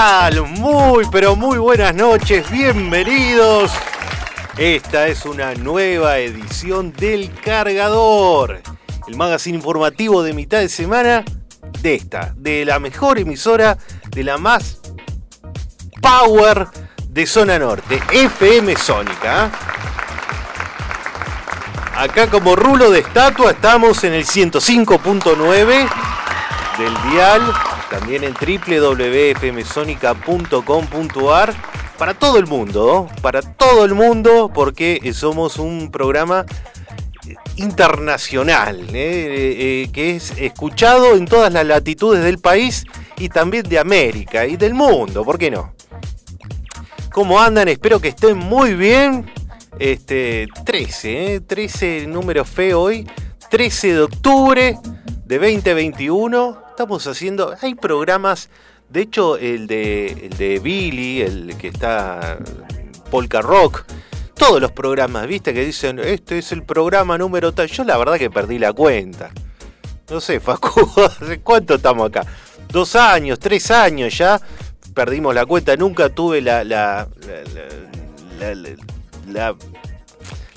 Muy, pero muy buenas noches, bienvenidos. Esta es una nueva edición del Cargador, el magazine informativo de mitad de semana de esta, de la mejor emisora, de la más power de zona norte, FM Sónica. Acá como rulo de estatua estamos en el 105.9 del dial también en www.fmsonica.com.ar para todo el mundo, para todo el mundo, porque somos un programa internacional, ¿eh? Eh, que es escuchado en todas las latitudes del país y también de América y del mundo, ¿por qué no? ¿Cómo andan? Espero que estén muy bien. Este 13, ¿eh? 13 número fe hoy, 13 de octubre de 2021 estamos haciendo, hay programas, de hecho el de, el de Billy, el que está Polka Rock, todos los programas, viste, que dicen, este es el programa número tal, yo la verdad que perdí la cuenta. No sé, Facu, ¿hace cuánto estamos acá? Dos años, tres años ya, perdimos la cuenta, nunca tuve la, la, la, la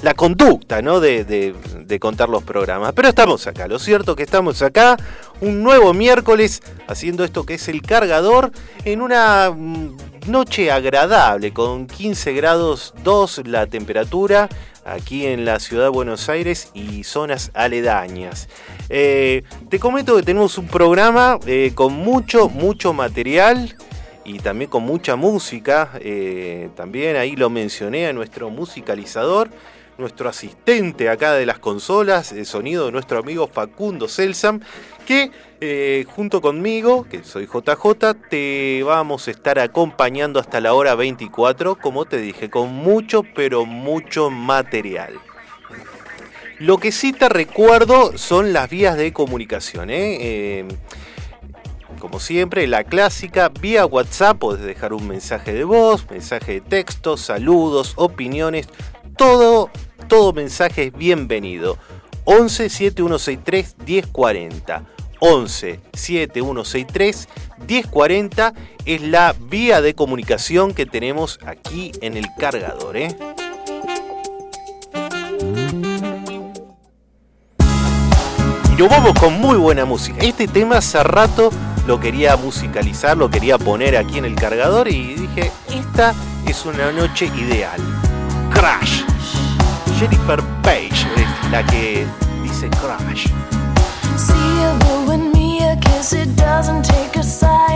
la conducta ¿no? De, contar los programas. Pero estamos acá, lo cierto que estamos acá, un nuevo miércoles, haciendo esto que es el cargador, en una mm, noche agradable, con 15 grados 2 la temperatura, aquí en la ciudad de Buenos Aires y zonas aledañas. Eh, te comento que tenemos un programa eh, con mucho, mucho material y también con mucha música. Eh, también ahí lo mencioné a nuestro musicalizador nuestro asistente acá de las consolas, el sonido de nuestro amigo Facundo Celsam, que eh, junto conmigo, que soy JJ, te vamos a estar acompañando hasta la hora 24, como te dije, con mucho, pero mucho material. Lo que sí te recuerdo son las vías de comunicación. ¿eh? Eh, como siempre, la clásica, vía WhatsApp podés dejar un mensaje de voz, mensaje de texto, saludos, opiniones, todo, todo mensaje es bienvenido. 11 7163 1040. 11 7163 1040 es la vía de comunicación que tenemos aquí en el cargador. ¿eh? Y nos vamos con muy buena música. Este tema hace rato lo quería musicalizar, lo quería poner aquí en el cargador y dije, esta es una noche ideal. Crash. Jennifer Page es la que dice Crash. See you and me a kiss. It doesn't take a scientist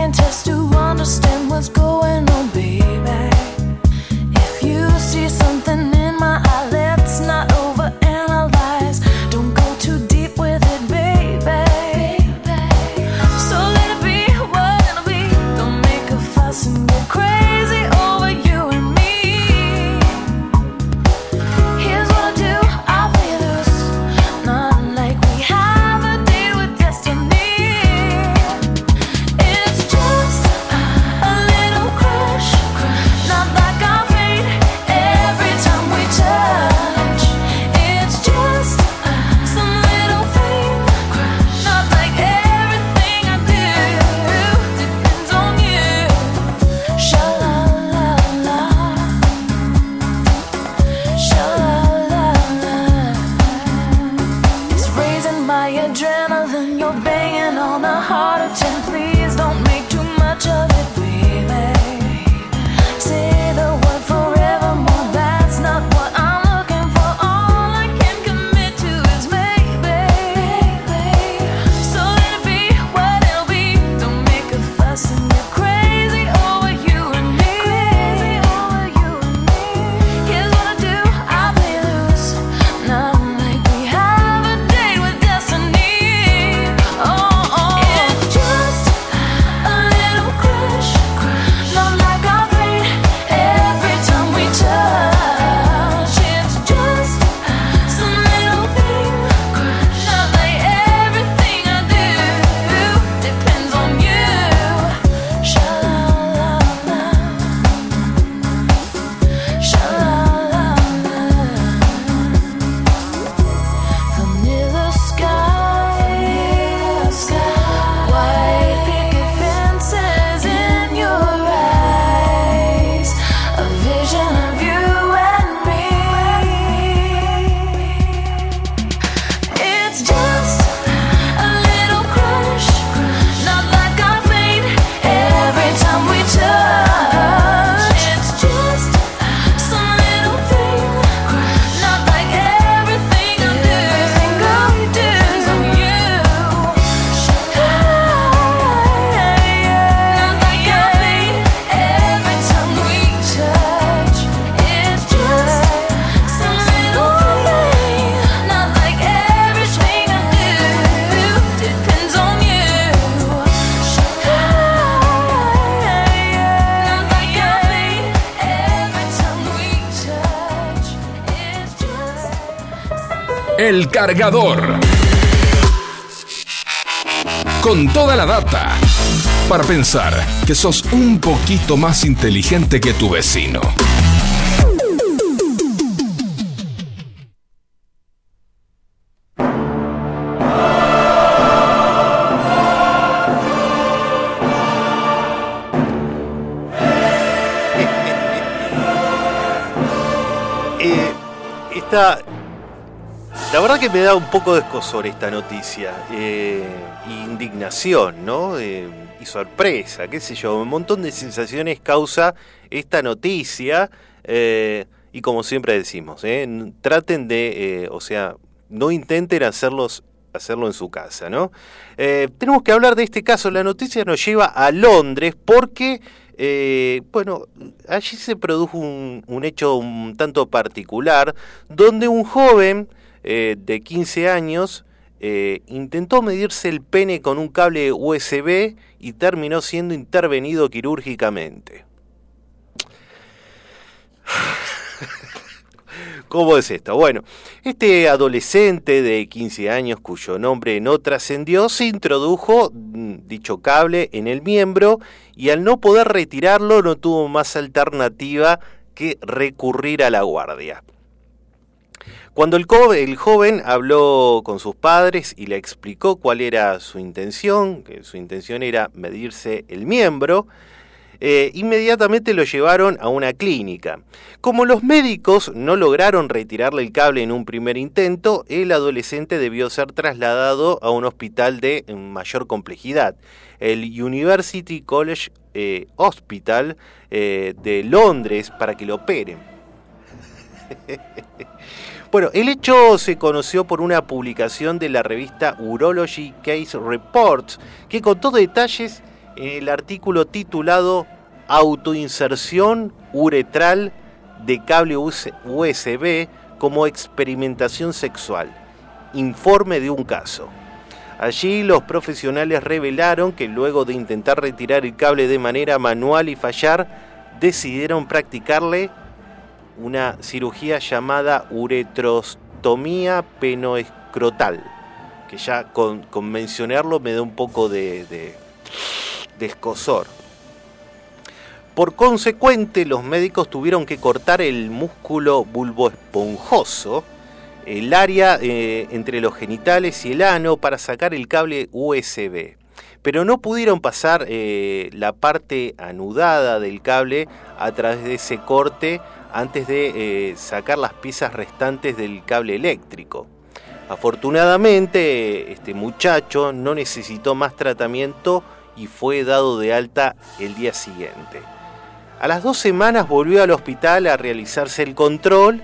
El cargador. Con toda la data. Para pensar que sos un poquito más inteligente que tu vecino. Verdad que me da un poco de escosor esta noticia. Eh, indignación, ¿no? Eh, y sorpresa, qué sé yo. Un montón de sensaciones causa esta noticia. Eh, y como siempre decimos, traten de, o sea, no intenten hacerlos hacerlo en su casa, ¿no? tenemos que hablar de este caso. La noticia nos lleva a Londres porque bueno, allí se produjo un, un, hecho un tanto particular donde un joven eh, de 15 años eh, intentó medirse el pene con un cable USB y terminó siendo intervenido quirúrgicamente. ¿Cómo es esto? Bueno, este adolescente de 15 años cuyo nombre no trascendió se introdujo mm, dicho cable en el miembro y al no poder retirarlo no tuvo más alternativa que recurrir a la guardia. Cuando el, joven habló con sus padres y le explicó cuál era su intención, que su intención era medirse el miembro, eh, inmediatamente lo llevaron a una clínica. Como los médicos no lograron retirarle el cable en un primer intento, el adolescente debió ser trasladado a un hospital de mayor complejidad, el University College eh, Hospital eh, de Londres, para que lo operen. Bueno, el hecho se conoció por una publicación de la revista Urology Case Reports, que contó detalles en el artículo titulado Autoinserción uretral de cable USB como experimentación sexual. Informe de un caso. Allí los profesionales revelaron que luego de intentar retirar el cable de manera manual y fallar, decidieron practicarle una cirugía llamada uretrostomía penoescrotal, que ya con, mencionarlo me da un poco de, de, escosor. Por consecuente, los médicos tuvieron que cortar el músculo bulboesponjoso, el área eh, entre los genitales y el ano, para sacar el cable USB. Pero no pudieron pasar eh, la parte anudada del cable a través de ese corte antes de eh, sacar las piezas restantes del cable eléctrico. Afortunadamente, este muchacho no necesitó más tratamiento y fue dado de alta el día siguiente. A las dos semanas volvió al hospital a realizarse el control,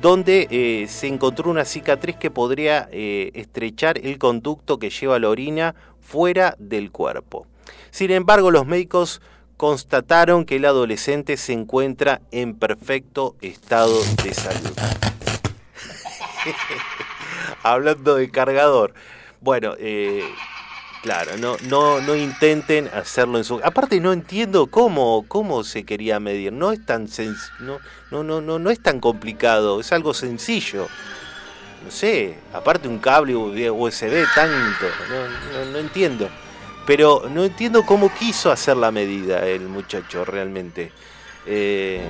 donde eh, se encontró una cicatriz que podría eh, estrechar el conducto que lleva la orina fuera del cuerpo. Sin embargo, los médicos constataron que el adolescente se encuentra en perfecto estado de salud. Hablando de cargador. Bueno, eh, claro, no, no, no intenten hacerlo en su. Aparte no entiendo cómo, cómo se quería medir. No es tan no, no, no, no, no es tan complicado, es algo sencillo. No sé, aparte un cable USB tanto, no, no, no entiendo. Pero no entiendo cómo quiso hacer la medida el muchacho realmente. Eh,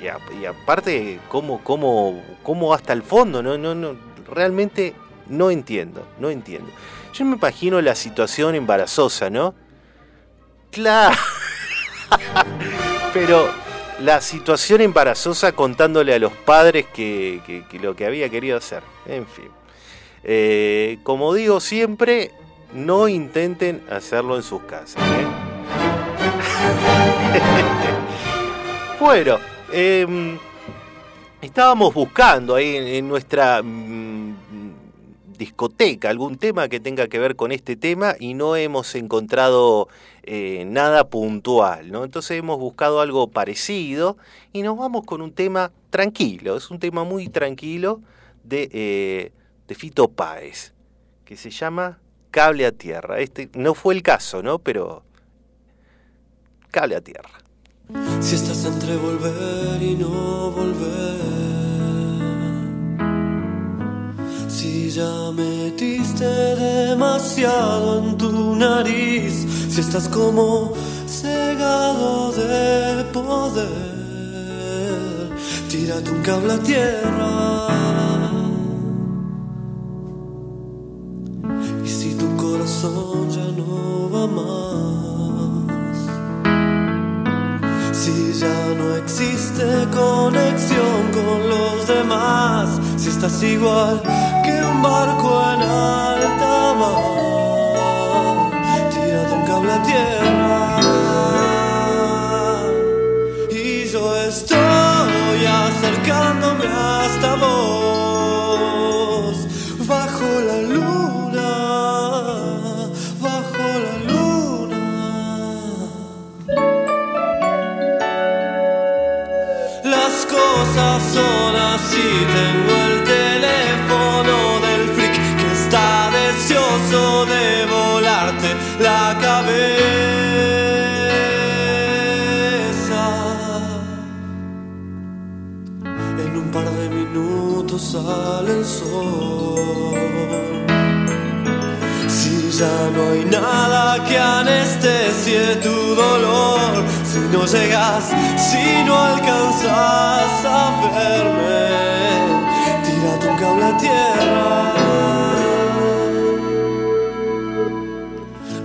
y, aparte, ¿cómo, cómo, cómo hasta el fondo? No, no, no, realmente no entiendo, no entiendo. Yo me imagino la situación embarazosa, ¿no? Claro. Pero la situación embarazosa contándole a los padres que, lo que había querido hacer. En fin. Eh, como digo siempre, no intenten hacerlo en sus casas. ¿eh? bueno, em, estábamos buscando ahí en, nuestra mm, discoteca algún tema que tenga que ver con este tema y no hemos encontrado eh, nada puntual, ¿no? Entonces hemos buscado algo parecido y nos vamos con un tema tranquilo, es un tema muy tranquilo de, eh, de Fito Páez, que se llama cable a tierra. Este no fue el caso, ¿no? Pero cable a tierra. Si estás entre volver y no volver, Si ya metiste demasiado en tu nariz, si estás como cegado de poder, tírate un cable a tierra. Corazón ya no va más, si ya no existe conexión con los demás, si estás igual que un barco en alta mar, tírate un cable a tierra. Y yo estoy acercándome hasta vos, sale el sol. Si ya no hay nada que anestesie tu dolor, si no llegas, si no alcanzas a verme, tírate un cable a tierra.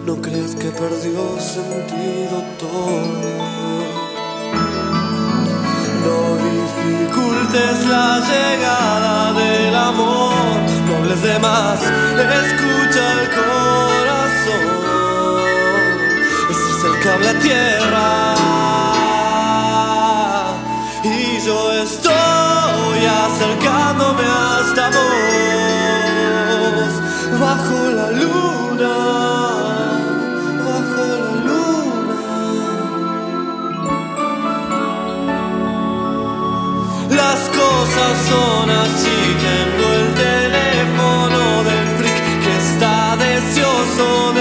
No creas que perdió sentido todo. Dificultes la llegada del amor, no hables de más, escucha el corazón. Ese es el cable a tierra. Y yo estoy acercándome hasta vos, bajo la luna, así, tengo el teléfono del freak que está deseoso de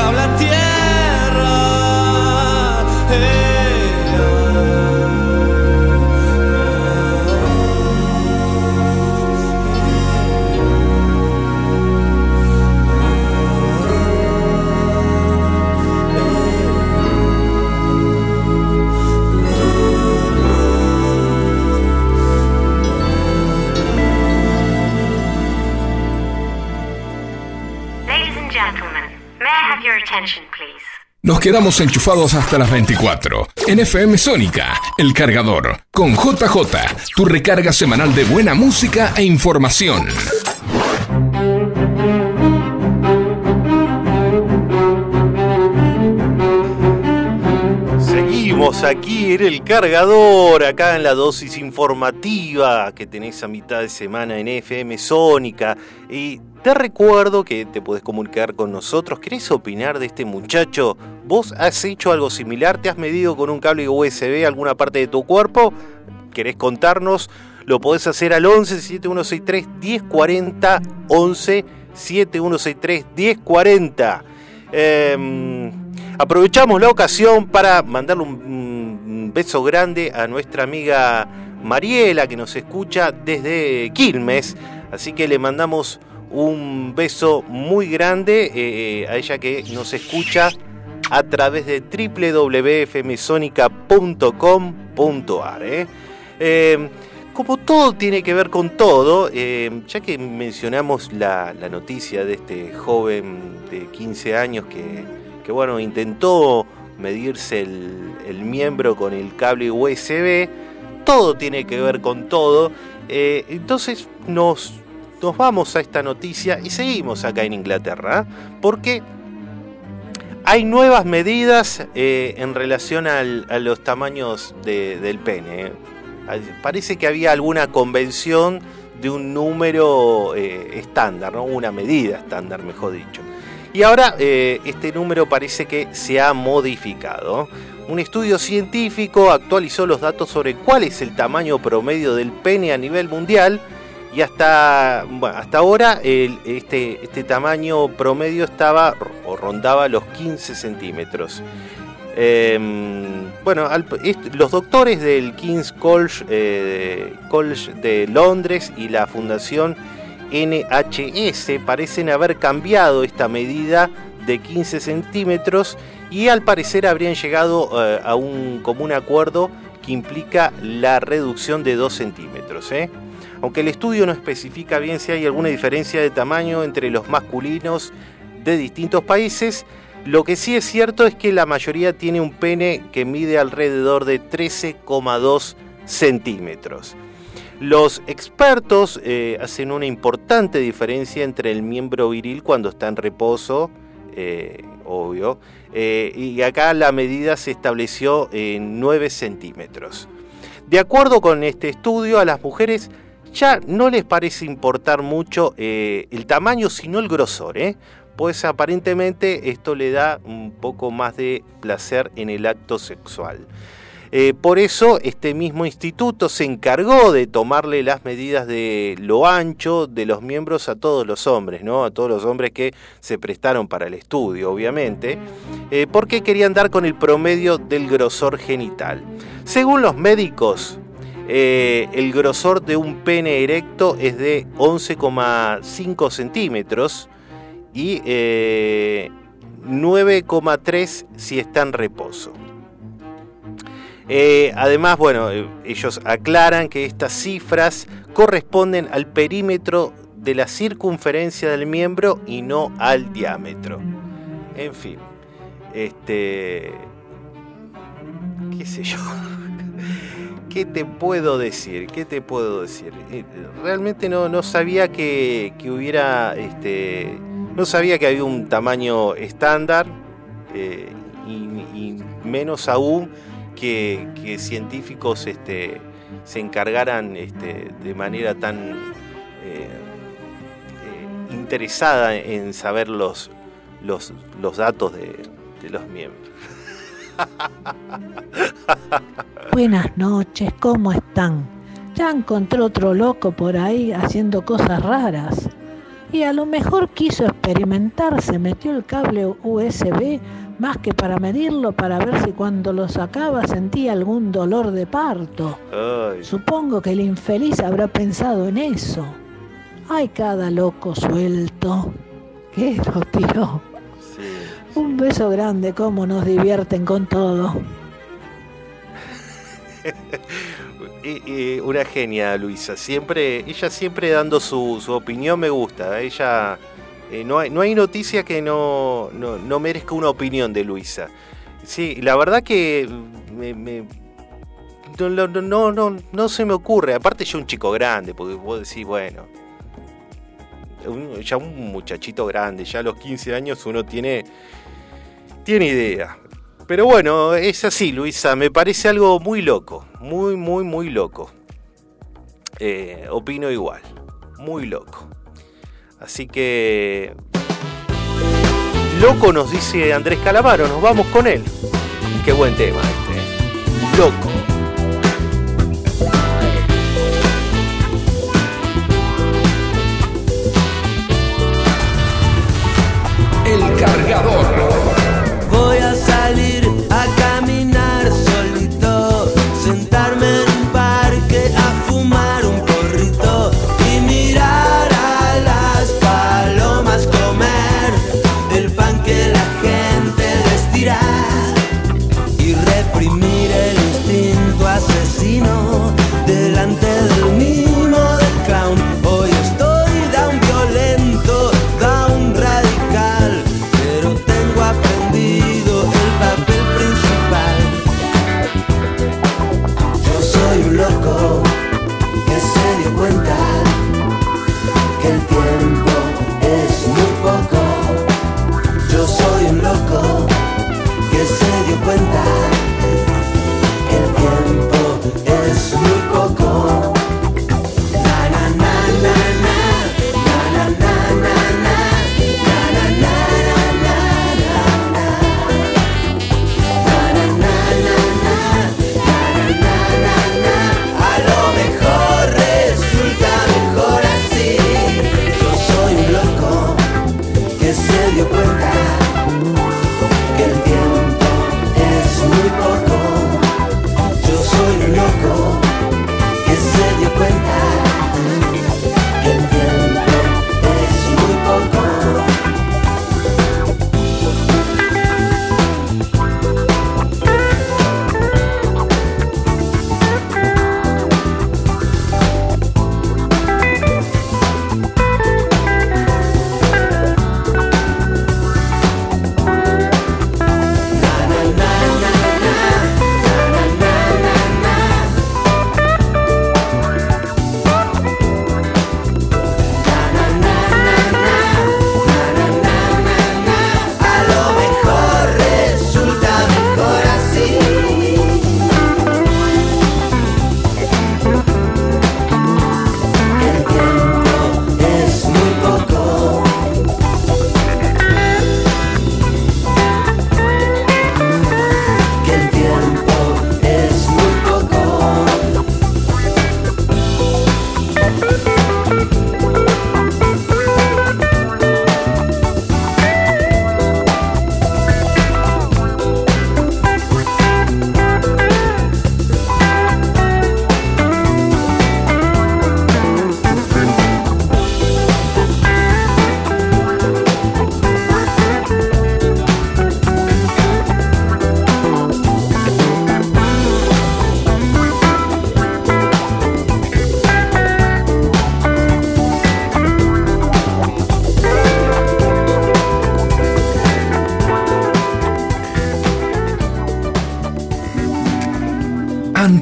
tírate Quedamos enchufados hasta las 24. En FM Sónica, El Cargador, con JJ, tu recarga semanal de buena música e información. Seguimos aquí en el cargador, acá en la dosis informativa que tenés a mitad de semana en FM Sónica. Y te recuerdo que te podés comunicar con nosotros. ¿Querés opinar de este muchacho? ¿Vos has hecho algo similar? ¿Te has medido con un cable USB alguna parte de tu cuerpo? ¿Querés contarnos? Lo podés hacer al 11 7163 1040 11 7163 1040. Eh, aprovechamos la ocasión para mandarle un, beso grande a nuestra amiga Mariela que nos escucha desde Quilmes. Así que le mandamos un beso muy grande eh, a ella que nos escucha a través de www.fmsonica.com.ar. ¿eh? Eh, como todo tiene que ver con todo, eh, ya que mencionamos la, la noticia de este joven de 15 años que, que bueno, intentó medirse el, el miembro con el cable USB, todo tiene que ver con todo. Eh, entonces nos, nos vamos a esta noticia y seguimos acá en Inglaterra, porque hay nuevas medidas eh, en relación a los tamaños de- del pene. ¿eh? Parece que había alguna convención de un número eh, estándar, ¿no? una medida estándar, mejor dicho. Y ahora este número parece que se ha modificado. Un estudio científico actualizó los datos sobre cuál es el tamaño promedio del pene a nivel mundial y hasta, hasta ahora este, este tamaño promedio estaba o rondaba los 15 centímetros. Em, bueno, los doctores del King's College, eh, College de Londres y la Fundación NHS parecen haber cambiado esta medida de 15 centímetros y al parecer habrían llegado eh, a un común acuerdo que implica la reducción de 2 centímetros. ¿eh? Aunque el estudio no especifica bien si hay alguna diferencia de tamaño entre los masculinos de distintos países, lo que sí es cierto es que la mayoría tiene un pene que mide alrededor de 13,2 centímetros. Los expertos eh, hacen una importante diferencia entre el miembro viril cuando está en reposo, eh, obvio, eh, y acá la medida se estableció en 9 centímetros. De acuerdo con este estudio, a las mujeres ya no les parece importar mucho el tamaño, sino el grosor, pues aparentemente esto le da un poco más de placer en el acto sexual. Eh, por eso este mismo instituto se encargó de tomarle las medidas de lo ancho de los miembros a todos los hombres, ¿no? A todos los hombres que se prestaron para el estudio, obviamente, eh, porque querían dar con el promedio del grosor genital. Según los médicos, eh, el grosor de un pene erecto es de 11,5 centímetros y 9,3 si está en reposo. Eh, además, bueno, eh, ellos aclaran que estas cifras corresponden al perímetro de la circunferencia del miembro y no al diámetro. En fin, este... qué sé yo. ¿Qué te puedo decir? ¿Qué te puedo decir? Eh, realmente no, no sabía que, hubiera, este, no sabía que había un tamaño estándar y menos aún que, científicos este, se encargaran este, de manera tan eh, eh, interesada en saber los, los, datos de, de los miembros. Buenas noches, ¿cómo están? Ya encontré otro loco por ahí haciendo cosas raras. Y a lo mejor quiso experimentar, se metió el cable USB más que para medirlo para ver si cuando lo sacaba sentía algún dolor de parto. Supongo que el infeliz habrá pensado en eso. Hay cada loco suelto. ¿Qué lo tiró? Un beso grande, cómo nos divierten con todo. una genia, Luisa. Siempre, ella siempre dando su, su opinión me gusta. Ella eh, no, hay, no hay noticia que no, merezca una opinión de Luisa. Sí, la verdad que me, no, no, no, se me ocurre. Aparte yo un chico grande, porque vos decís, bueno, ya un muchachito grande, ya a los 15 años uno tiene, tiene idea. Pero bueno, es así, Luisa, me parece algo muy loco, muy, muy, muy loco. Eh, opino igual, muy loco. Así que... Loco nos dice Andrés Calamaro, nos vamos con él. Qué buen tema este. ¿eh? Loco.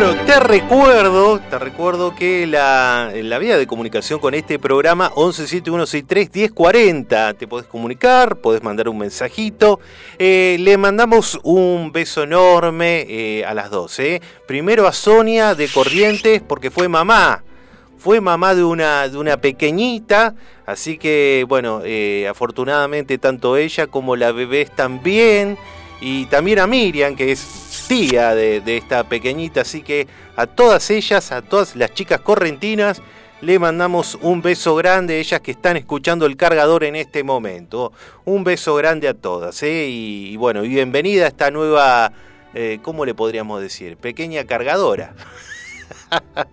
Bueno, te recuerdo, te recuerdo que la, la vía de comunicación con este programa 1171631040, te podés comunicar, podés mandar un mensajito. Eh, le mandamos un beso enorme eh, a las dos. Eh. Primero a Sonia de Corrientes porque fue mamá. Fue mamá de una, de una pequeñita, así que bueno, afortunadamente tanto ella como la bebé están bien. Y también a Miriam, que es de, esta pequeñita, así que a todas ellas, a todas las chicas correntinas, le mandamos un beso grande, ellas que están escuchando el cargador en este momento. Un beso grande a todas, ¿eh? y, bueno, bienvenida a esta nueva, eh, ¿cómo le podríamos decir? Pequeña cargadora.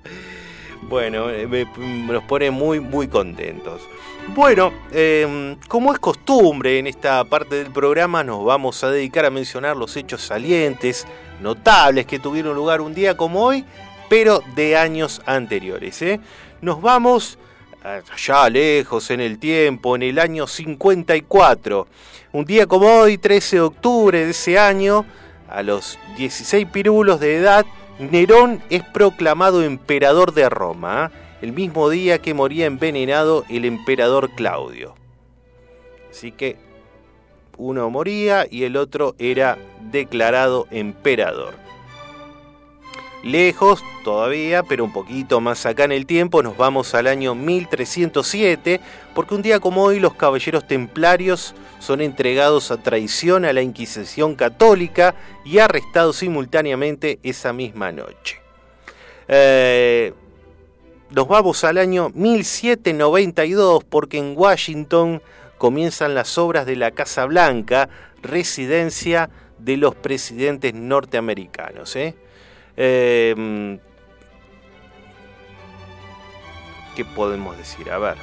bueno, eh, nos pone muy, muy contentos. Bueno, em, como es costumbre en esta parte del programa, nos vamos a dedicar a mencionar los hechos salientes, notables que tuvieron lugar un día como hoy, pero de años anteriores. ¿eh? Nos vamos allá lejos en el tiempo, en el año 54. Un día como hoy, 13 de octubre de ese año, a los 16 pirulos de edad, Nerón es proclamado emperador de Roma. ¿eh? el mismo día que moría envenenado el emperador Claudio. Así que uno moría y el otro era declarado emperador. Lejos todavía, pero un poquito más acá en el tiempo, nos vamos al año 1307, porque un día como hoy los caballeros templarios son entregados a traición a la Inquisición católica y arrestados simultáneamente esa misma noche. Eh, nos vamos al año 1792 porque en Washington comienzan las obras de la Casa Blanca, residencia de los presidentes norteamericanos. ¿eh? Em, qué podemos decir? A ver.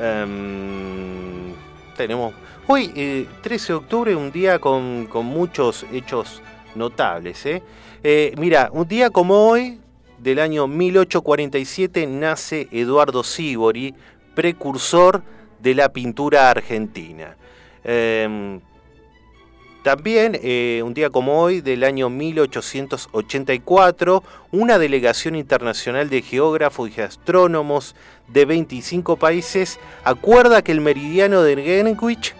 Em, tenemos. Hoy, 13 eh, de octubre, un día con, muchos hechos notables. ¿eh? mira, un día como hoy, del año 1847 nace Eduardo Sibori, precursor la pintura argentina. Em, también, eh, un día como hoy, del año 1884, una delegación internacional de geógrafos y astrónomos de 25 países acuerda que el meridiano de Greenwich,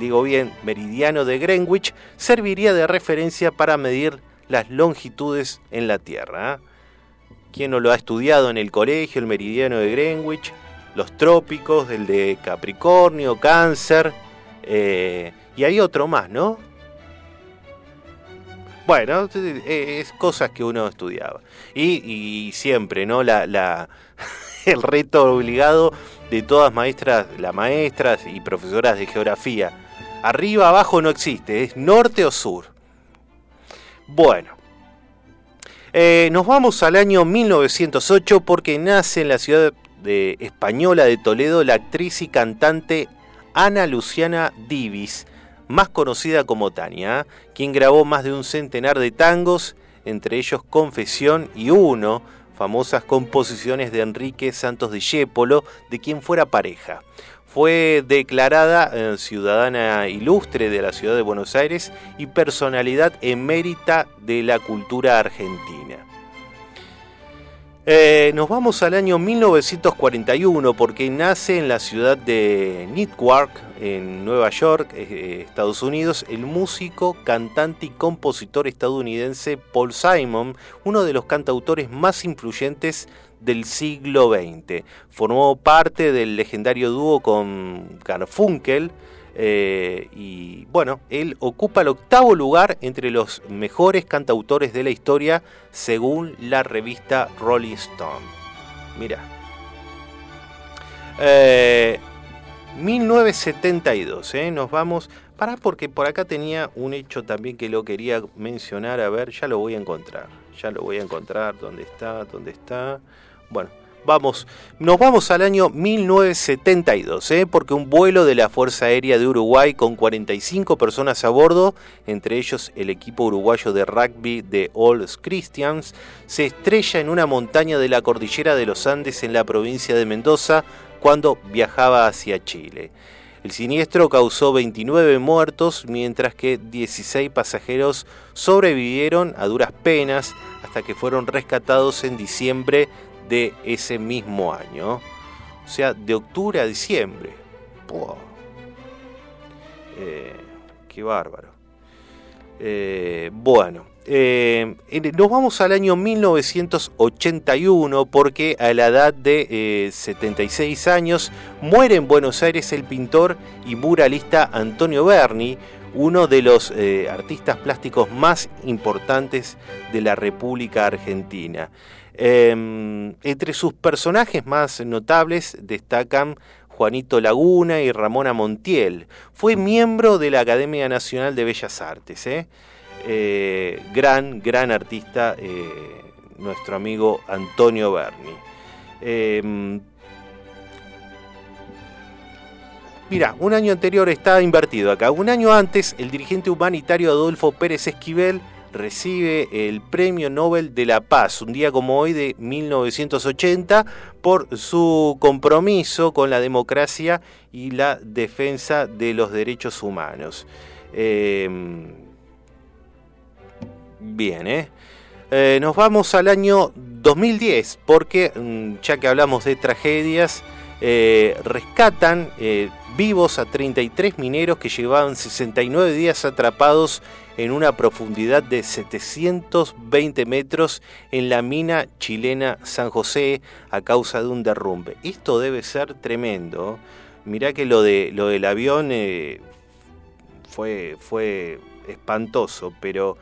digo bien, meridiano de Greenwich, serviría de referencia para medir las longitudes en la Tierra. ¿eh? ¿Quién no lo ha estudiado en el colegio? El meridiano de Greenwich, los trópicos, el de Capricornio, Cáncer, eh, y hay otro más, ¿no? Bueno, es cosas que uno estudiaba. Y, siempre, ¿no? La, el reto obligado de todas maestras, las maestras y profesoras de geografía. Arriba, abajo no existe, es norte o sur. Bueno, eh, nos vamos al año 1908 porque nace en la ciudad de, española de Toledo la actriz y cantante Ana Luciana Divis, más conocida como Tania, quien grabó más de un centenar de tangos, entre ellos Confesión y Uno, famosas composiciones de Enrique Santos de Yépolo, de quien fuera pareja. Fue declarada eh, ciudadana ilustre de la ciudad de Buenos Aires y personalidad emérita de la cultura argentina. Eh, nos vamos al año 1941 porque nace en la ciudad de Newark, en Nueva York, eh, Estados Unidos, el músico, cantante y compositor estadounidense Paul Simon, uno de los cantautores más influyentes del siglo XX. Formó parte del legendario dúo con Garfunkel. Eh, y bueno, él ocupa el octavo lugar entre los mejores cantautores de la historia según la revista Rolling Stone. Mira. 1972, eh, nos vamos Pará, porque por acá tenía un hecho también que lo quería mencionar. A ver, ya lo voy a encontrar. Ya lo voy a encontrar. ¿Dónde está? ¿Dónde está? Bueno, vamos. Nos vamos al año 1972, ¿eh? porque un vuelo de la Fuerza Aérea de Uruguay con 45 personas a bordo, entre ellos el equipo uruguayo de rugby de All Christians, se estrella en una montaña de la cordillera de los Andes en la provincia de Mendoza cuando viajaba hacia Chile. El siniestro causó 29 muertos, mientras que 16 pasajeros sobrevivieron a duras penas hasta que fueron rescatados en diciembre de ese mismo año. O sea, de octubre a diciembre. Eh, qué bárbaro. Eh, bueno, eh, nos vamos al año 1981 porque a la edad de 76 años muere en Buenos Aires el pintor y muralista Antonio Berni, uno de los artistas plásticos más importantes de la República Argentina. Em, entre sus personajes más notables destacan Juanito Laguna y Ramona Montiel. Fue miembro de la Academia Nacional de Bellas Artes. ¿eh? Eh, gran, gran artista, eh, nuestro amigo Antonio Berni. Em, mira, un año anterior está invertido acá. Un año antes, el dirigente humanitario Adolfo Pérez Esquivel recibe el Premio Nobel de la Paz, un día como hoy de 1980, por su compromiso con la democracia y la defensa de los derechos humanos. Em, bien, ¿eh? ¿eh? Nos vamos al año 2010, porque mm, ya que hablamos de tragedias, eh, rescatan eh, vivos a 33 mineros que llevaban 69 días atrapados en una profundidad de 720 metros en la mina chilena San José a causa de un derrumbe. Esto debe ser tremendo. Mirá que lo, de, lo del avión eh, fue, fue espantoso, pero,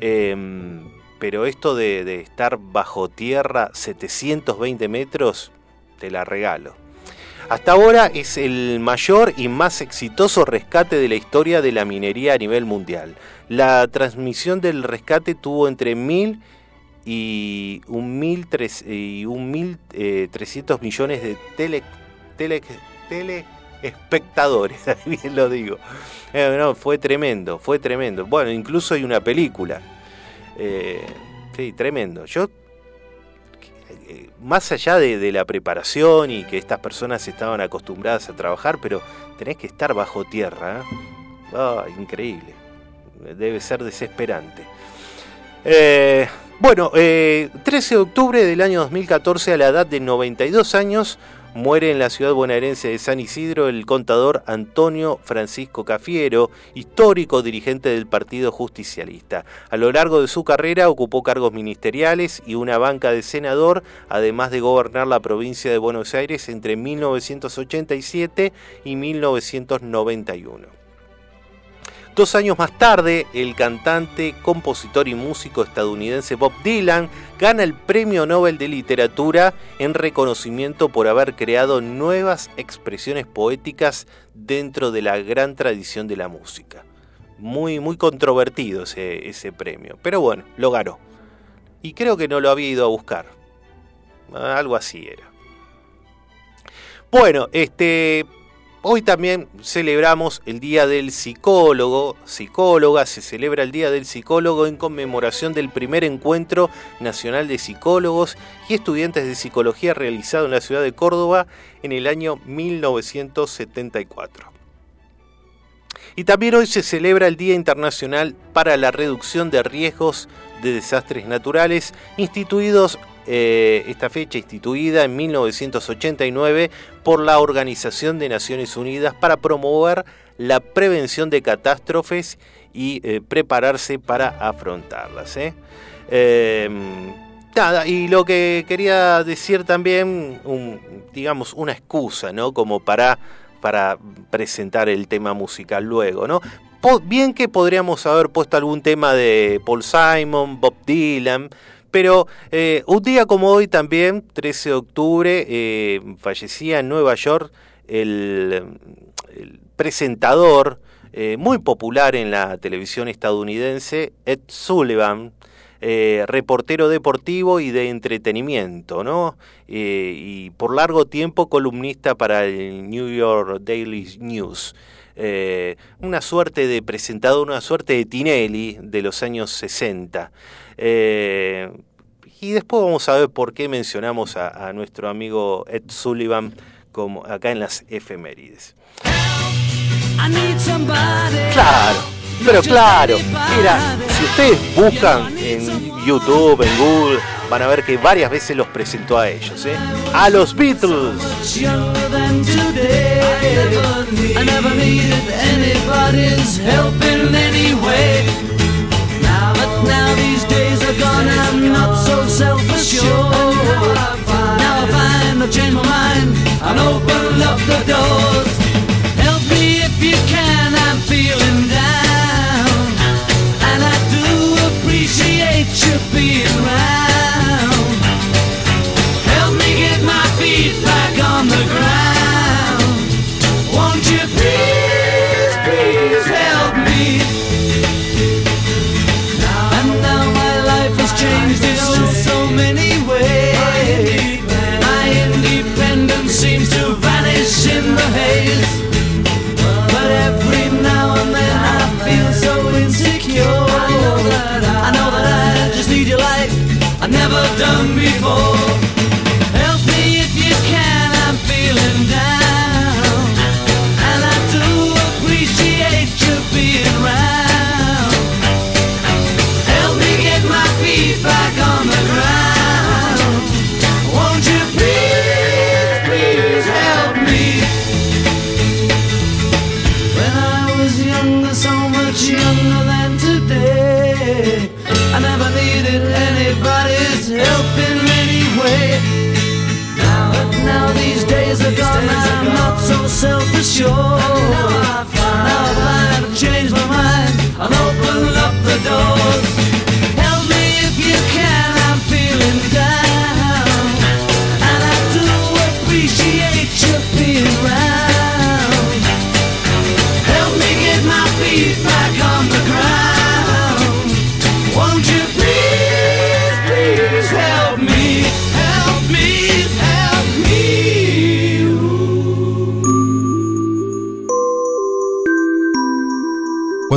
em, pero esto de, de estar bajo tierra 720 metros, te la regalo. Hasta ahora es el mayor y más exitoso rescate de la historia de la minería a nivel mundial. La transmisión del rescate tuvo entre 1.000 y 1.300 eh, millones de tele, tele, telespectadores, bien lo digo. Eh, fue tremendo, fue tremendo. Bueno, incluso hay una película. Eh, sí, tremendo. Yo más allá de, la preparación y que estas personas estaban acostumbradas a trabajar, pero tenés que estar bajo tierra. ¿eh? increíble. Debe ser desesperante. Eh, bueno, 13 eh, de octubre del año 2014, a la edad de 92 años, Muere en la ciudad bonaerense de San Isidro el contador Antonio Francisco Cafiero, histórico dirigente del Partido Justicialista. A lo largo de su carrera ocupó cargos ministeriales y una banca de senador, además de gobernar la provincia de Buenos Aires entre 1987 y 1991. Dos años más tarde, el cantante, compositor y músico estadounidense Bob Dylan gana el Premio Nobel de Literatura en reconocimiento por haber creado nuevas expresiones poéticas dentro de la gran tradición de la música. Muy, muy controvertido ese, premio, pero bueno, lo ganó. Y creo que no lo había ido a buscar. Algo así era. Bueno, este, Hoy también celebramos el Día del Psicólogo, psicóloga, se celebra el Día del Psicólogo en conmemoración del primer encuentro nacional de psicólogos y estudiantes de psicología realizado en la ciudad de Córdoba en el año 1974. Y también hoy se celebra el Día Internacional para la Reducción de Riesgos de Desastres Naturales, instituidos eh, esta fecha instituida en 1989 por la Organización de Naciones Unidas para promover la prevención de catástrofes y eh, prepararse para afrontarlas. ¿eh? Em, nada, y lo que quería decir también, digamos, una excusa, ¿no? Como para, para presentar el tema musical luego, ¿no? Bien que podríamos haber puesto algún tema de Paul Simon, Bob Dylan, pero eh, un día como hoy también, 13 de octubre, eh, fallecía en Nueva York el, presentador eh, muy popular en la televisión estadounidense, Ed Sullivan, eh, reportero deportivo y de entretenimiento, ¿no? Eh, y por largo tiempo columnista para el New York Daily News. una suerte de presentador, una suerte de Tinelli de los años 60. y después vamos a ver por qué mencionamos a, a nuestro amigo Ed Sullivan como acá en las efemérides. Claro, pero claro, mira, si ustedes buscan en YouTube, en Google, van a ver que varias veces los presentó a ellos, ¿eh? A los Beatles. Changed my mind and open up the doors. Help me if you can, you being I've never done before. Help me if you can, I'm feeling down. And I do appreciate you being around. Help me get my feet back on the ground. Won't you please, please help me? When I was younger, so much younger than today, I never needed anybody's help in any way. Now, but now these days are gone, I'm not so self-assured. Now I find I've changed my mind and opened up the doors.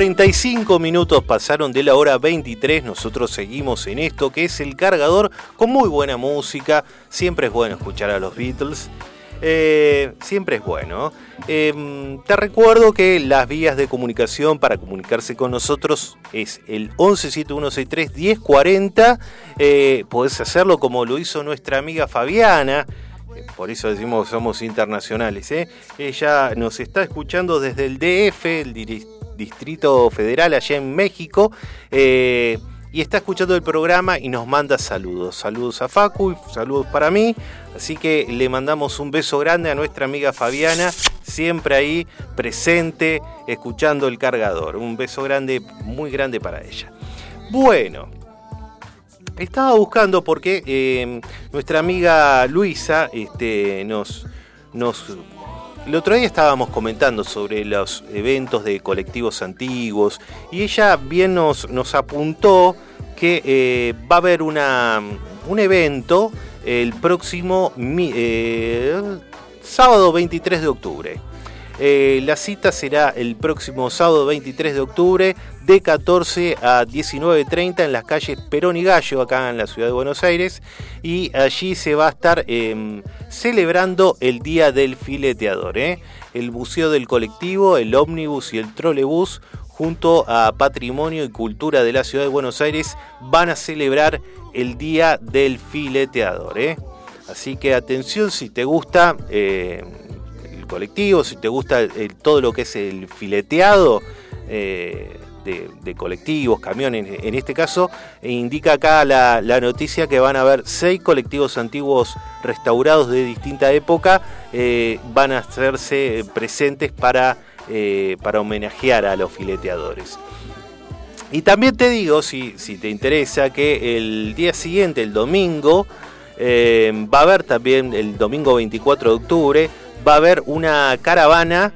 45 minutos pasaron de la hora 23, nosotros seguimos en esto que es el cargador con muy buena música, siempre es bueno escuchar a los Beatles, eh, siempre es bueno. Eh, te recuerdo que las vías de comunicación para comunicarse con nosotros es el 1171631040, eh, podés hacerlo como lo hizo nuestra amiga Fabiana, eh, por eso decimos que somos internacionales. ¿eh? Ella nos está escuchando desde el DF, el Distrito Federal, allá en México. eh, y está escuchando el programa y nos manda saludos. Saludos a Facu saludos para mí. Así que le mandamos un beso grande a nuestra amiga Fabiana, siempre ahí presente, escuchando el cargador. Un beso grande, muy grande para ella. Bueno, estaba buscando porque eh, nuestra amiga Luisa este, nos, nos... El otro día estábamos comentando sobre los eventos de colectivos antiguos y ella bien nos, apuntó que eh, va a haber una, un evento el próximo eh, sábado 23 de octubre. Eh, la cita será el próximo sábado 23 de octubre de 14 a 19.30 en las calles Perón y Gallo, acá en la ciudad de Buenos Aires. Y allí se va a estar em, celebrando el Día del Fileteador. ¿eh? El buceo del colectivo, el ómnibus y el trolebús junto a Patrimonio y Cultura de la Ciudad de Buenos Aires van a celebrar el Día del Fileteador. ¿eh? Así que atención si te gusta el colectivo, si te gusta todo lo que es el fileteado. Eh, de, colectivos, camiones en este caso, e indica acá la, noticia que van a haber seis colectivos antiguos restaurados de distinta época, eh, van a hacerse presentes para, eh, para homenajear a los fileteadores. Y también te digo, si, si te interesa, que el día siguiente, el domingo, va a haber también, el domingo 24 de octubre, va a haber una caravana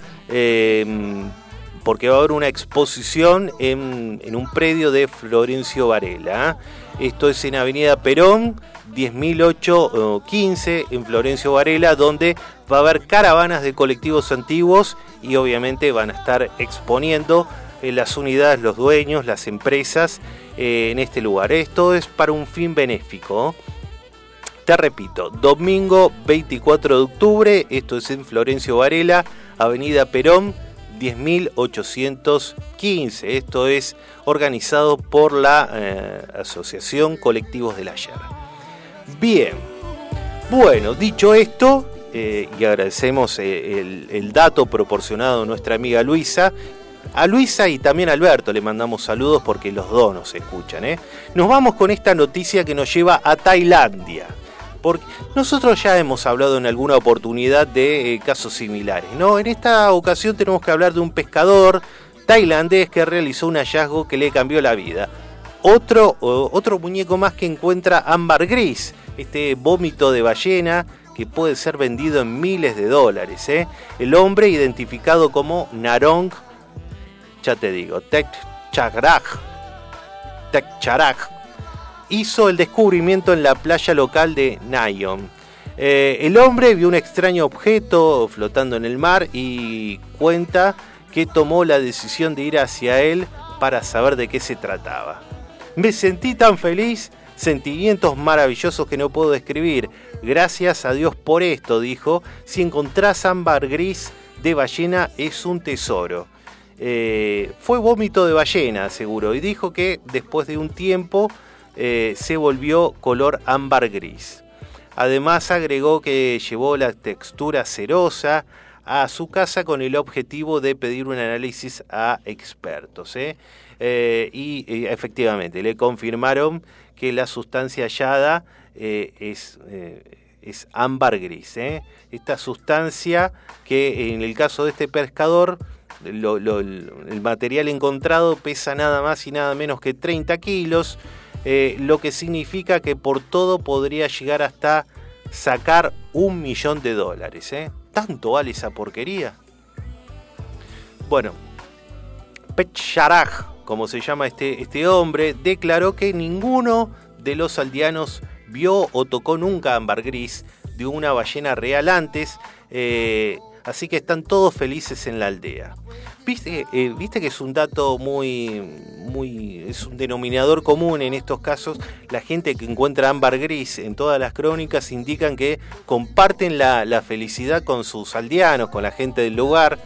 porque va a haber una exposición en, un predio de Florencio Varela. Esto es en Avenida Perón, 10.008-15 en Florencio Varela, donde va a haber caravanas de colectivos antiguos y obviamente van a estar exponiendo eh, las unidades, los dueños, las empresas eh, en este lugar. Esto es para un fin benéfico. Te repito, domingo 24 de octubre, esto es en Florencio Varela, Avenida Perón, 10.815. Esto es organizado por la eh, Asociación Colectivos del Ayer. Bien, bueno, dicho esto, eh, y agradecemos eh, el, dato proporcionado a nuestra amiga Luisa, a Luisa y también a Alberto le mandamos saludos porque los dos nos escuchan. Nos vamos con esta noticia que nos lleva a Tailandia porque nosotros ya hemos hablado en alguna oportunidad de eh, casos similares, ¿no? En esta ocasión tenemos que hablar de un pescador tailandés que realizó un hallazgo que le cambió la vida. Otro, otro muñeco más que encuentra ámbar gris, este vómito de ballena que puede ser vendido en miles de dólares. ¿eh? El hombre identificado como Narong, ya te digo, Tek Chagraj, hizo el descubrimiento en la playa local de Nayon. Eh, el hombre vio un extraño objeto flotando en el mar y cuenta que tomó la decisión de ir hacia él para saber de qué se trataba. Me sentí tan feliz, sentimientos maravillosos que no puedo describir. Gracias a Dios por esto, dijo. Si encontrás ámbar gris de ballena es un tesoro. Eh, fue vómito de ballena, seguro, y dijo que después de un tiempo eh, se volvió color ámbar gris. Además agregó que llevó la textura cerosa a su casa con el objetivo de pedir un análisis a expertos. ¿eh? Eh, y efectivamente le confirmaron que la sustancia hallada es, es, ámbar gris. Esta sustancia que en el caso de este pescador el material encontrado pesa nada más y nada menos que 30 kilos. Eh, lo que significa que por todo podría llegar hasta sacar un millón de dólares. ¿eh? ¿Tanto vale esa porquería? Bueno, Pecharaj, como se llama este, este hombre, declaró que ninguno de los aldeanos vio o tocó nunca ámbar gris de una ballena real antes, eh, así que están todos felices en la aldea. Viste, eh, viste que es un dato muy, muy, es un denominador común en estos casos. La gente que encuentra ámbar gris en todas las crónicas indican que comparten la, felicidad con sus aldeanos, con la gente del lugar.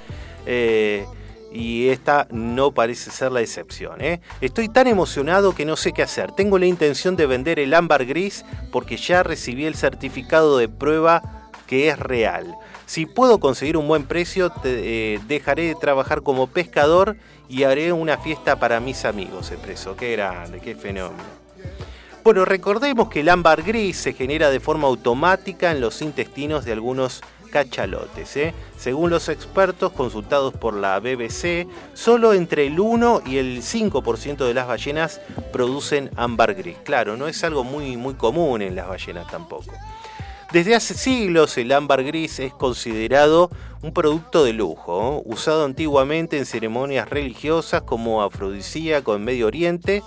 Eh, y esta no parece ser la excepción. ¿eh? Estoy tan emocionado que no sé qué hacer. Tengo la intención de vender el ámbar gris porque ya recibí el certificado de prueba que es real. Si puedo conseguir un buen precio, eh, dejaré de trabajar como pescador y haré una fiesta para mis amigos, expresó. Qué grande, qué fenómeno. Bueno, recordemos que el ámbar gris se genera de forma automática en los intestinos de algunos cachalotes. ¿eh? Según los expertos consultados por la BBC, solo entre el 1 y el 5% de las ballenas producen ámbar gris. Claro, no es algo muy, muy común en las ballenas tampoco. Desde hace siglos el ámbar gris es considerado un producto de lujo, usado antiguamente en ceremonias religiosas como afrodisíaco en Medio Oriente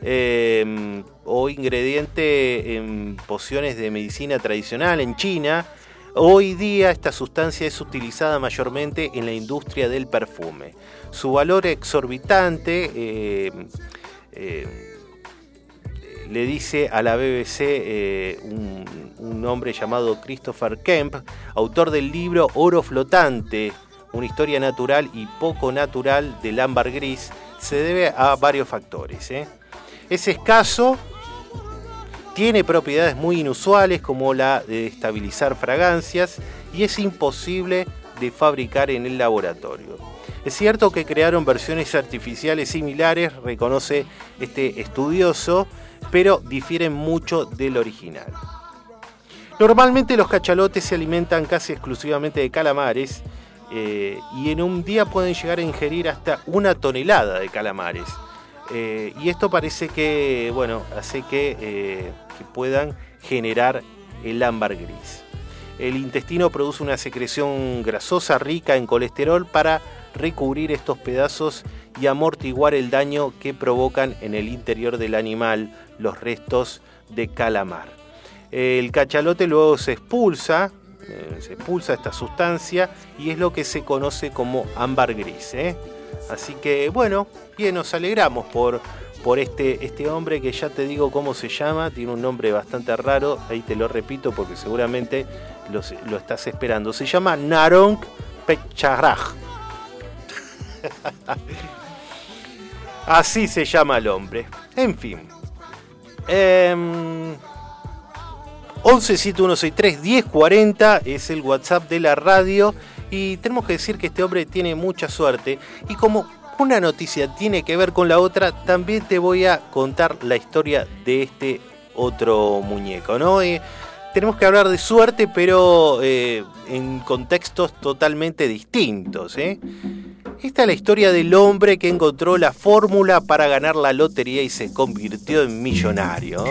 em, o ingrediente en pociones de medicina tradicional en China. Hoy día esta sustancia es utilizada mayormente en la industria del perfume. Su valor exorbitante em, em, le dice a la BBC eh, un, hombre llamado Christopher Kemp, autor del libro Oro Flotante, una historia natural y poco natural del ámbar gris, se debe a varios factores. ¿eh? Es escaso, tiene propiedades muy inusuales como la de estabilizar fragancias y es imposible de fabricar en el laboratorio. Es cierto que crearon versiones artificiales similares, reconoce este estudioso, pero difieren mucho del original. Normalmente los cachalotes se alimentan casi exclusivamente de calamares eh, y en un día pueden llegar a ingerir hasta una tonelada de calamares. Eh, y esto parece que, bueno, hace eh, que puedan generar el ámbar gris. El intestino produce una secreción grasosa rica en colesterol para recubrir estos pedazos y amortiguar el daño que provocan en el interior del animal los restos de calamar. El cachalote luego se expulsa, eh, se expulsa esta sustancia y es lo que se conoce como ámbar gris. ¿eh? Así que bueno, bien, nos alegramos por, por este, este hombre que ya te digo cómo se llama, tiene un nombre bastante raro, ahí te lo repito porque seguramente lo, lo estás esperando. Se llama Narong Pecharaj. Así se llama el hombre. En fin. Eh, 1171631040 es el WhatsApp de la radio y tenemos que decir que este hombre tiene mucha suerte y como una noticia tiene que ver con la otra, también te voy a contar la historia de este otro muñeco, ¿no? Eh, tenemos que hablar de suerte, pero eh, en contextos totalmente distintos, ¿eh? Esta es la historia del hombre que encontró la fórmula para ganar la lotería y se convirtió en millonario.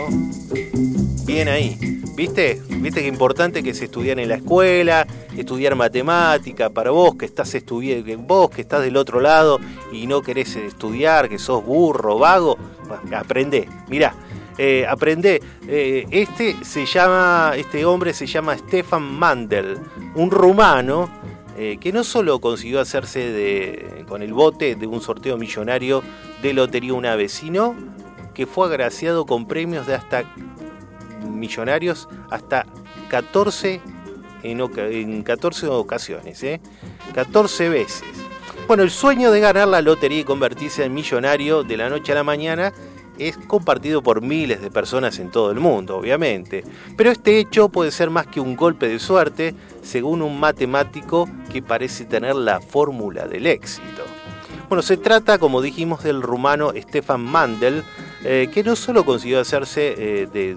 Bien ahí. ¿Viste? ¿Viste qué importante que se estudiar en la escuela, estudiar matemática para vos que estás estudiando, vos que estás del otro lado y no querés estudiar, que sos burro, vago? Aprende. Mirá, eh, aprende. Eh, este se llama, este hombre se llama Stefan Mandel, un rumano eh, que no solo consiguió hacerse con el bote de un sorteo millonario de lotería una vez, sino que fue agraciado con premios de hasta millonarios hasta 14 en, 14 ocasiones, 14 ¿eh? veces. Bueno, el sueño de ganar la lotería y convertirse en millonario de la noche a la mañana es compartido por miles de personas en todo el mundo, obviamente. Pero este hecho puede ser más que un golpe de suerte, según un matemático que parece tener la fórmula del éxito. Bueno, se trata, como dijimos, del rumano Stefan Mandel, eh, que no solo consiguió hacerse eh, del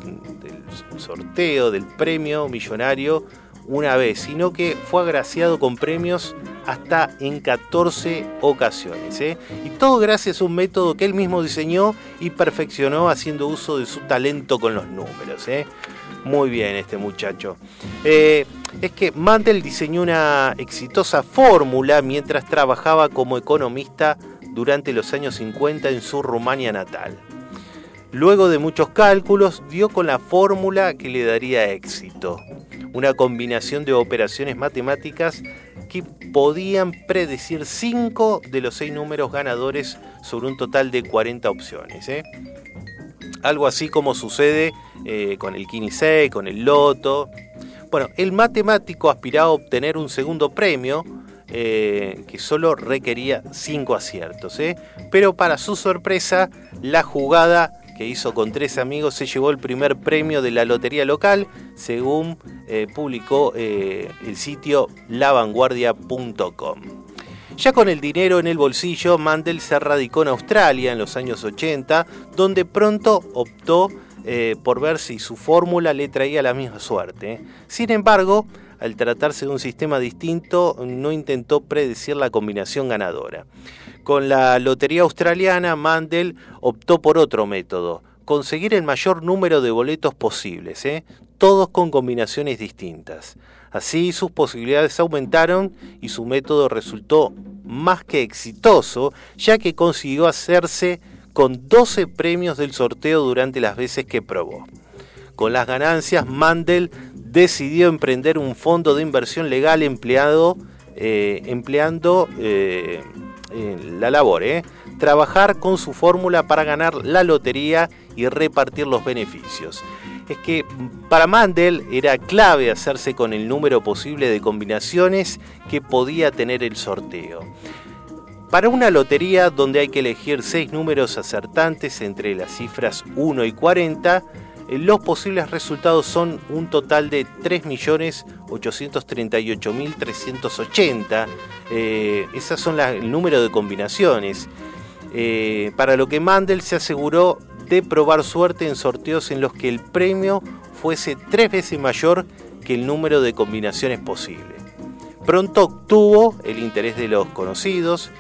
sorteo del premio millonario una vez, sino que fue agraciado con premios hasta en 14 ocasiones. ¿eh? Y todo gracias a un método que él mismo diseñó y perfeccionó haciendo uso de su talento con los números. ¿eh? Muy bien este muchacho. Eh, es que Mandel diseñó una exitosa fórmula mientras trabajaba como economista durante los años 50 en su Rumania natal. Luego de muchos cálculos, dio con la fórmula que le daría éxito. Una combinación de operaciones matemáticas que podían predecir 5 de los 6 números ganadores sobre un total de 40 opciones. ¿eh? Algo así como sucede eh, con el Kini 6, con el Loto. Bueno, el matemático aspiraba a obtener un segundo premio eh, que solo requería 5 aciertos. Pero para su sorpresa, la jugada que hizo con tres amigos, se llevó el primer premio de la lotería local, según eh, publicó eh, el sitio lavanguardia.com. Ya con el dinero en el bolsillo, Mandel se radicó en Australia en los años 80, donde pronto optó eh, por ver si su fórmula le traía la misma suerte. Sin embargo, al tratarse de un sistema distinto, no intentó predecir la combinación ganadora. Con la Lotería Australiana, Mandel optó por otro método, conseguir el mayor número de boletos posibles, ¿eh? todos con combinaciones distintas. Así sus posibilidades aumentaron y su método resultó más que exitoso, ya que consiguió hacerse con 12 premios del sorteo durante las veces que probó. Con las ganancias, Mandel decidió emprender un fondo de inversión legal empleado, eh, empleando eh, la labor, ¿eh? trabajar con su fórmula para ganar la lotería y repartir los beneficios. Es que para Mandel era clave hacerse con el número posible de combinaciones que podía tener el sorteo. Para una lotería donde hay que elegir seis números acertantes entre las cifras 1 y 40, eh, los posibles resultados son un total de 3.838.380. Eh, esas son el número de combinaciones. Eh, para lo que Mandel se aseguró de probar suerte en sorteos en los que el premio fuese tres veces mayor que el número de combinaciones posibles. Pronto obtuvo el interés de los conocidos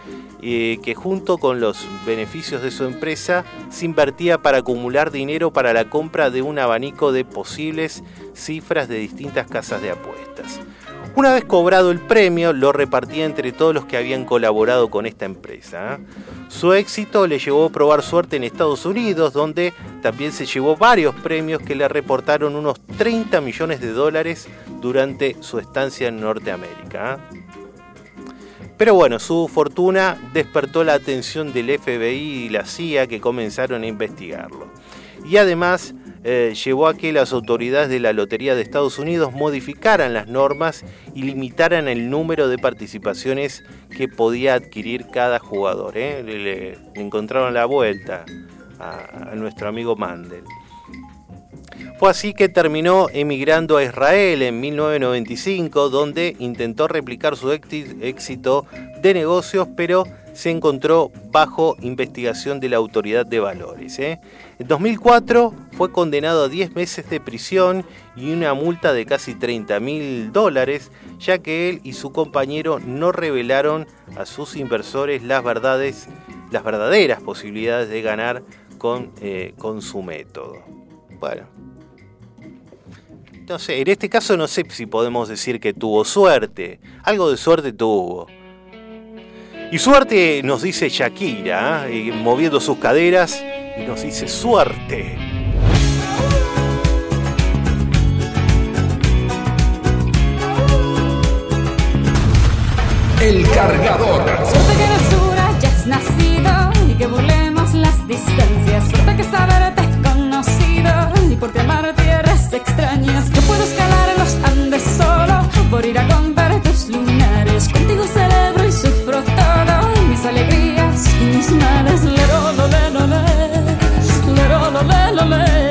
que junto con los beneficios de su empresa se invertía para acumular dinero para la compra de un abanico de posibles cifras de distintas casas de apuestas. Una vez cobrado el premio, lo repartía entre todos los que habían colaborado con esta empresa. ¿eh? Su éxito le llevó a probar suerte en Estados Unidos, donde también se llevó varios premios que le reportaron unos 30 millones de dólares durante su estancia en Norteamérica. Pero bueno, su fortuna despertó la atención del FBI y la CIA que comenzaron a investigarlo. Y además eh, llevó a que las autoridades de la Lotería de Estados Unidos modificaran las normas y limitaran el número de participaciones que podía adquirir cada jugador. ¿eh? Le, encontraron la vuelta a, a nuestro amigo Mandel. Fue así que terminó emigrando a Israel en 1995, donde intentó replicar su éxito de negocios, pero se encontró bajo investigación de la autoridad de valores. ¿eh? En 2004 fue condenado a 10 meses de prisión y una multa de casi 30 mil dólares, ya que él y su compañero no revelaron a sus inversores las verdades, las verdaderas posibilidades de ganar con, eh, con su método. Bueno, no sé, en este caso no sé si podemos decir que tuvo suerte. Algo de suerte tuvo. Y suerte nos dice Shakira, ¿eh? moviendo sus caderas, y nos dice suerte. El cargador. Suerte que basura ya has nacido y que burlemos las distancias. Suerte que saberte conocido y por amar tierras extrañas. Puedo escalar en los Andes solo por ir a contar tus lunares. Contigo celebro y sufro todo, mis alegrías y mis males. Le lo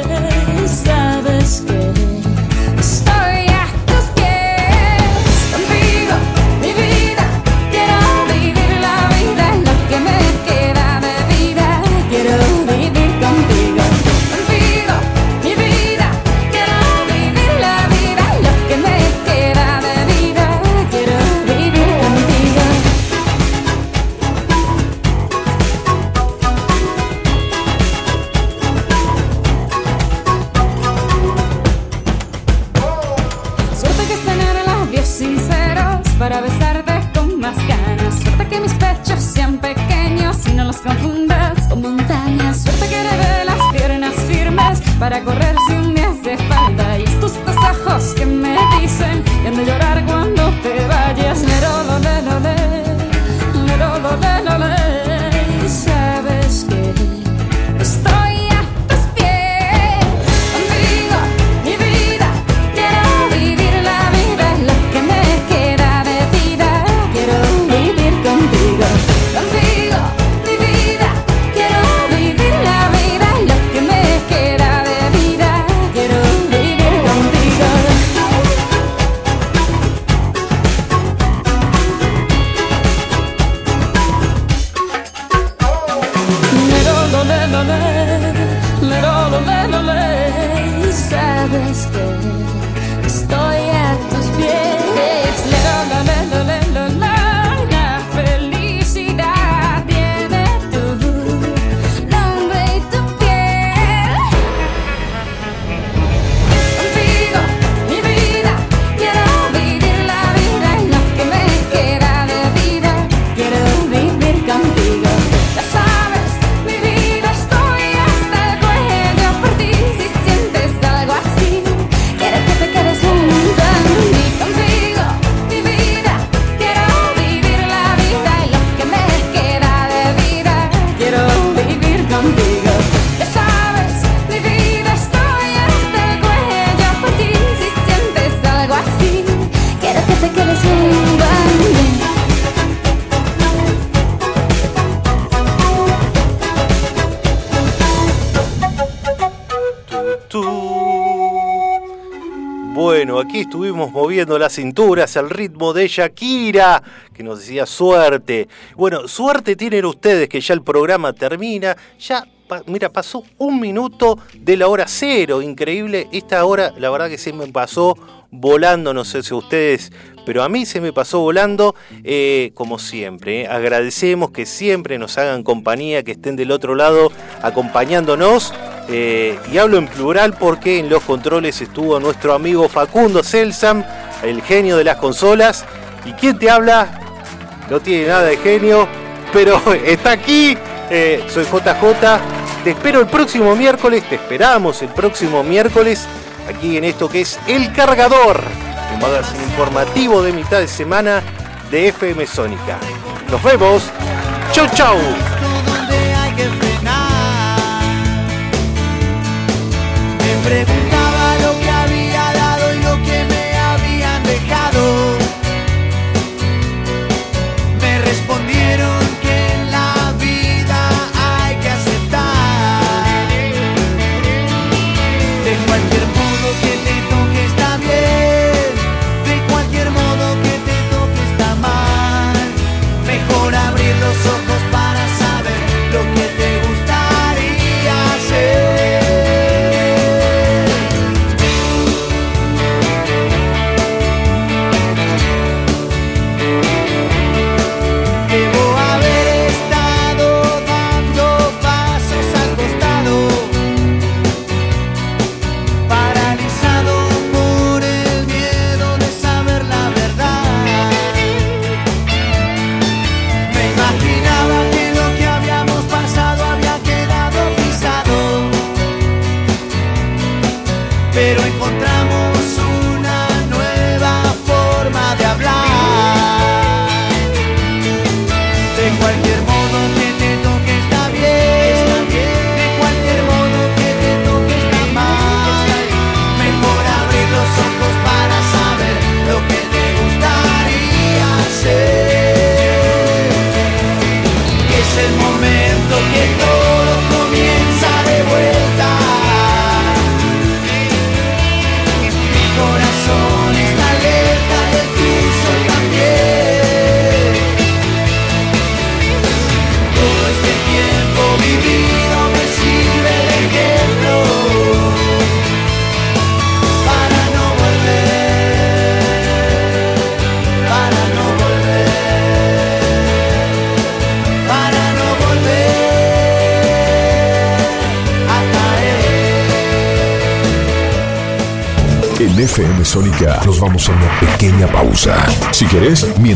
aquí estuvimos moviendo las cinturas al ritmo de Shakira, que nos decía suerte. Bueno, suerte tienen ustedes que ya el programa termina, ya mira, pasó un minuto de la hora cero, increíble. Esta hora, la verdad que se me pasó volando, no sé si ustedes pero a mí se me pasó volando, eh, como siempre. Eh. Agradecemos que siempre nos hagan compañía, que estén del otro lado acompañándonos. Eh, y hablo en plural porque en los controles estuvo nuestro amigo Facundo Celsam, el genio de las consolas. ¿Y quién te habla? No tiene nada de genio, pero está aquí. soy JJ. Te espero el próximo miércoles, te esperamos el próximo miércoles aquí en esto que es El Cargador un magazine informativo de mitad de semana de FM Sónica. Nos vemos. Chau, chau. FM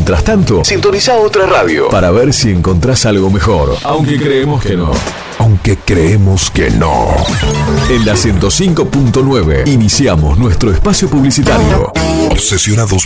mientras tanto, sintoniza otra radio para ver si encontrás algo mejor. Aunque creemos que no. Aunque creemos que no. En la 105.9 iniciamos nuestro espacio publicitario. Obsesionados por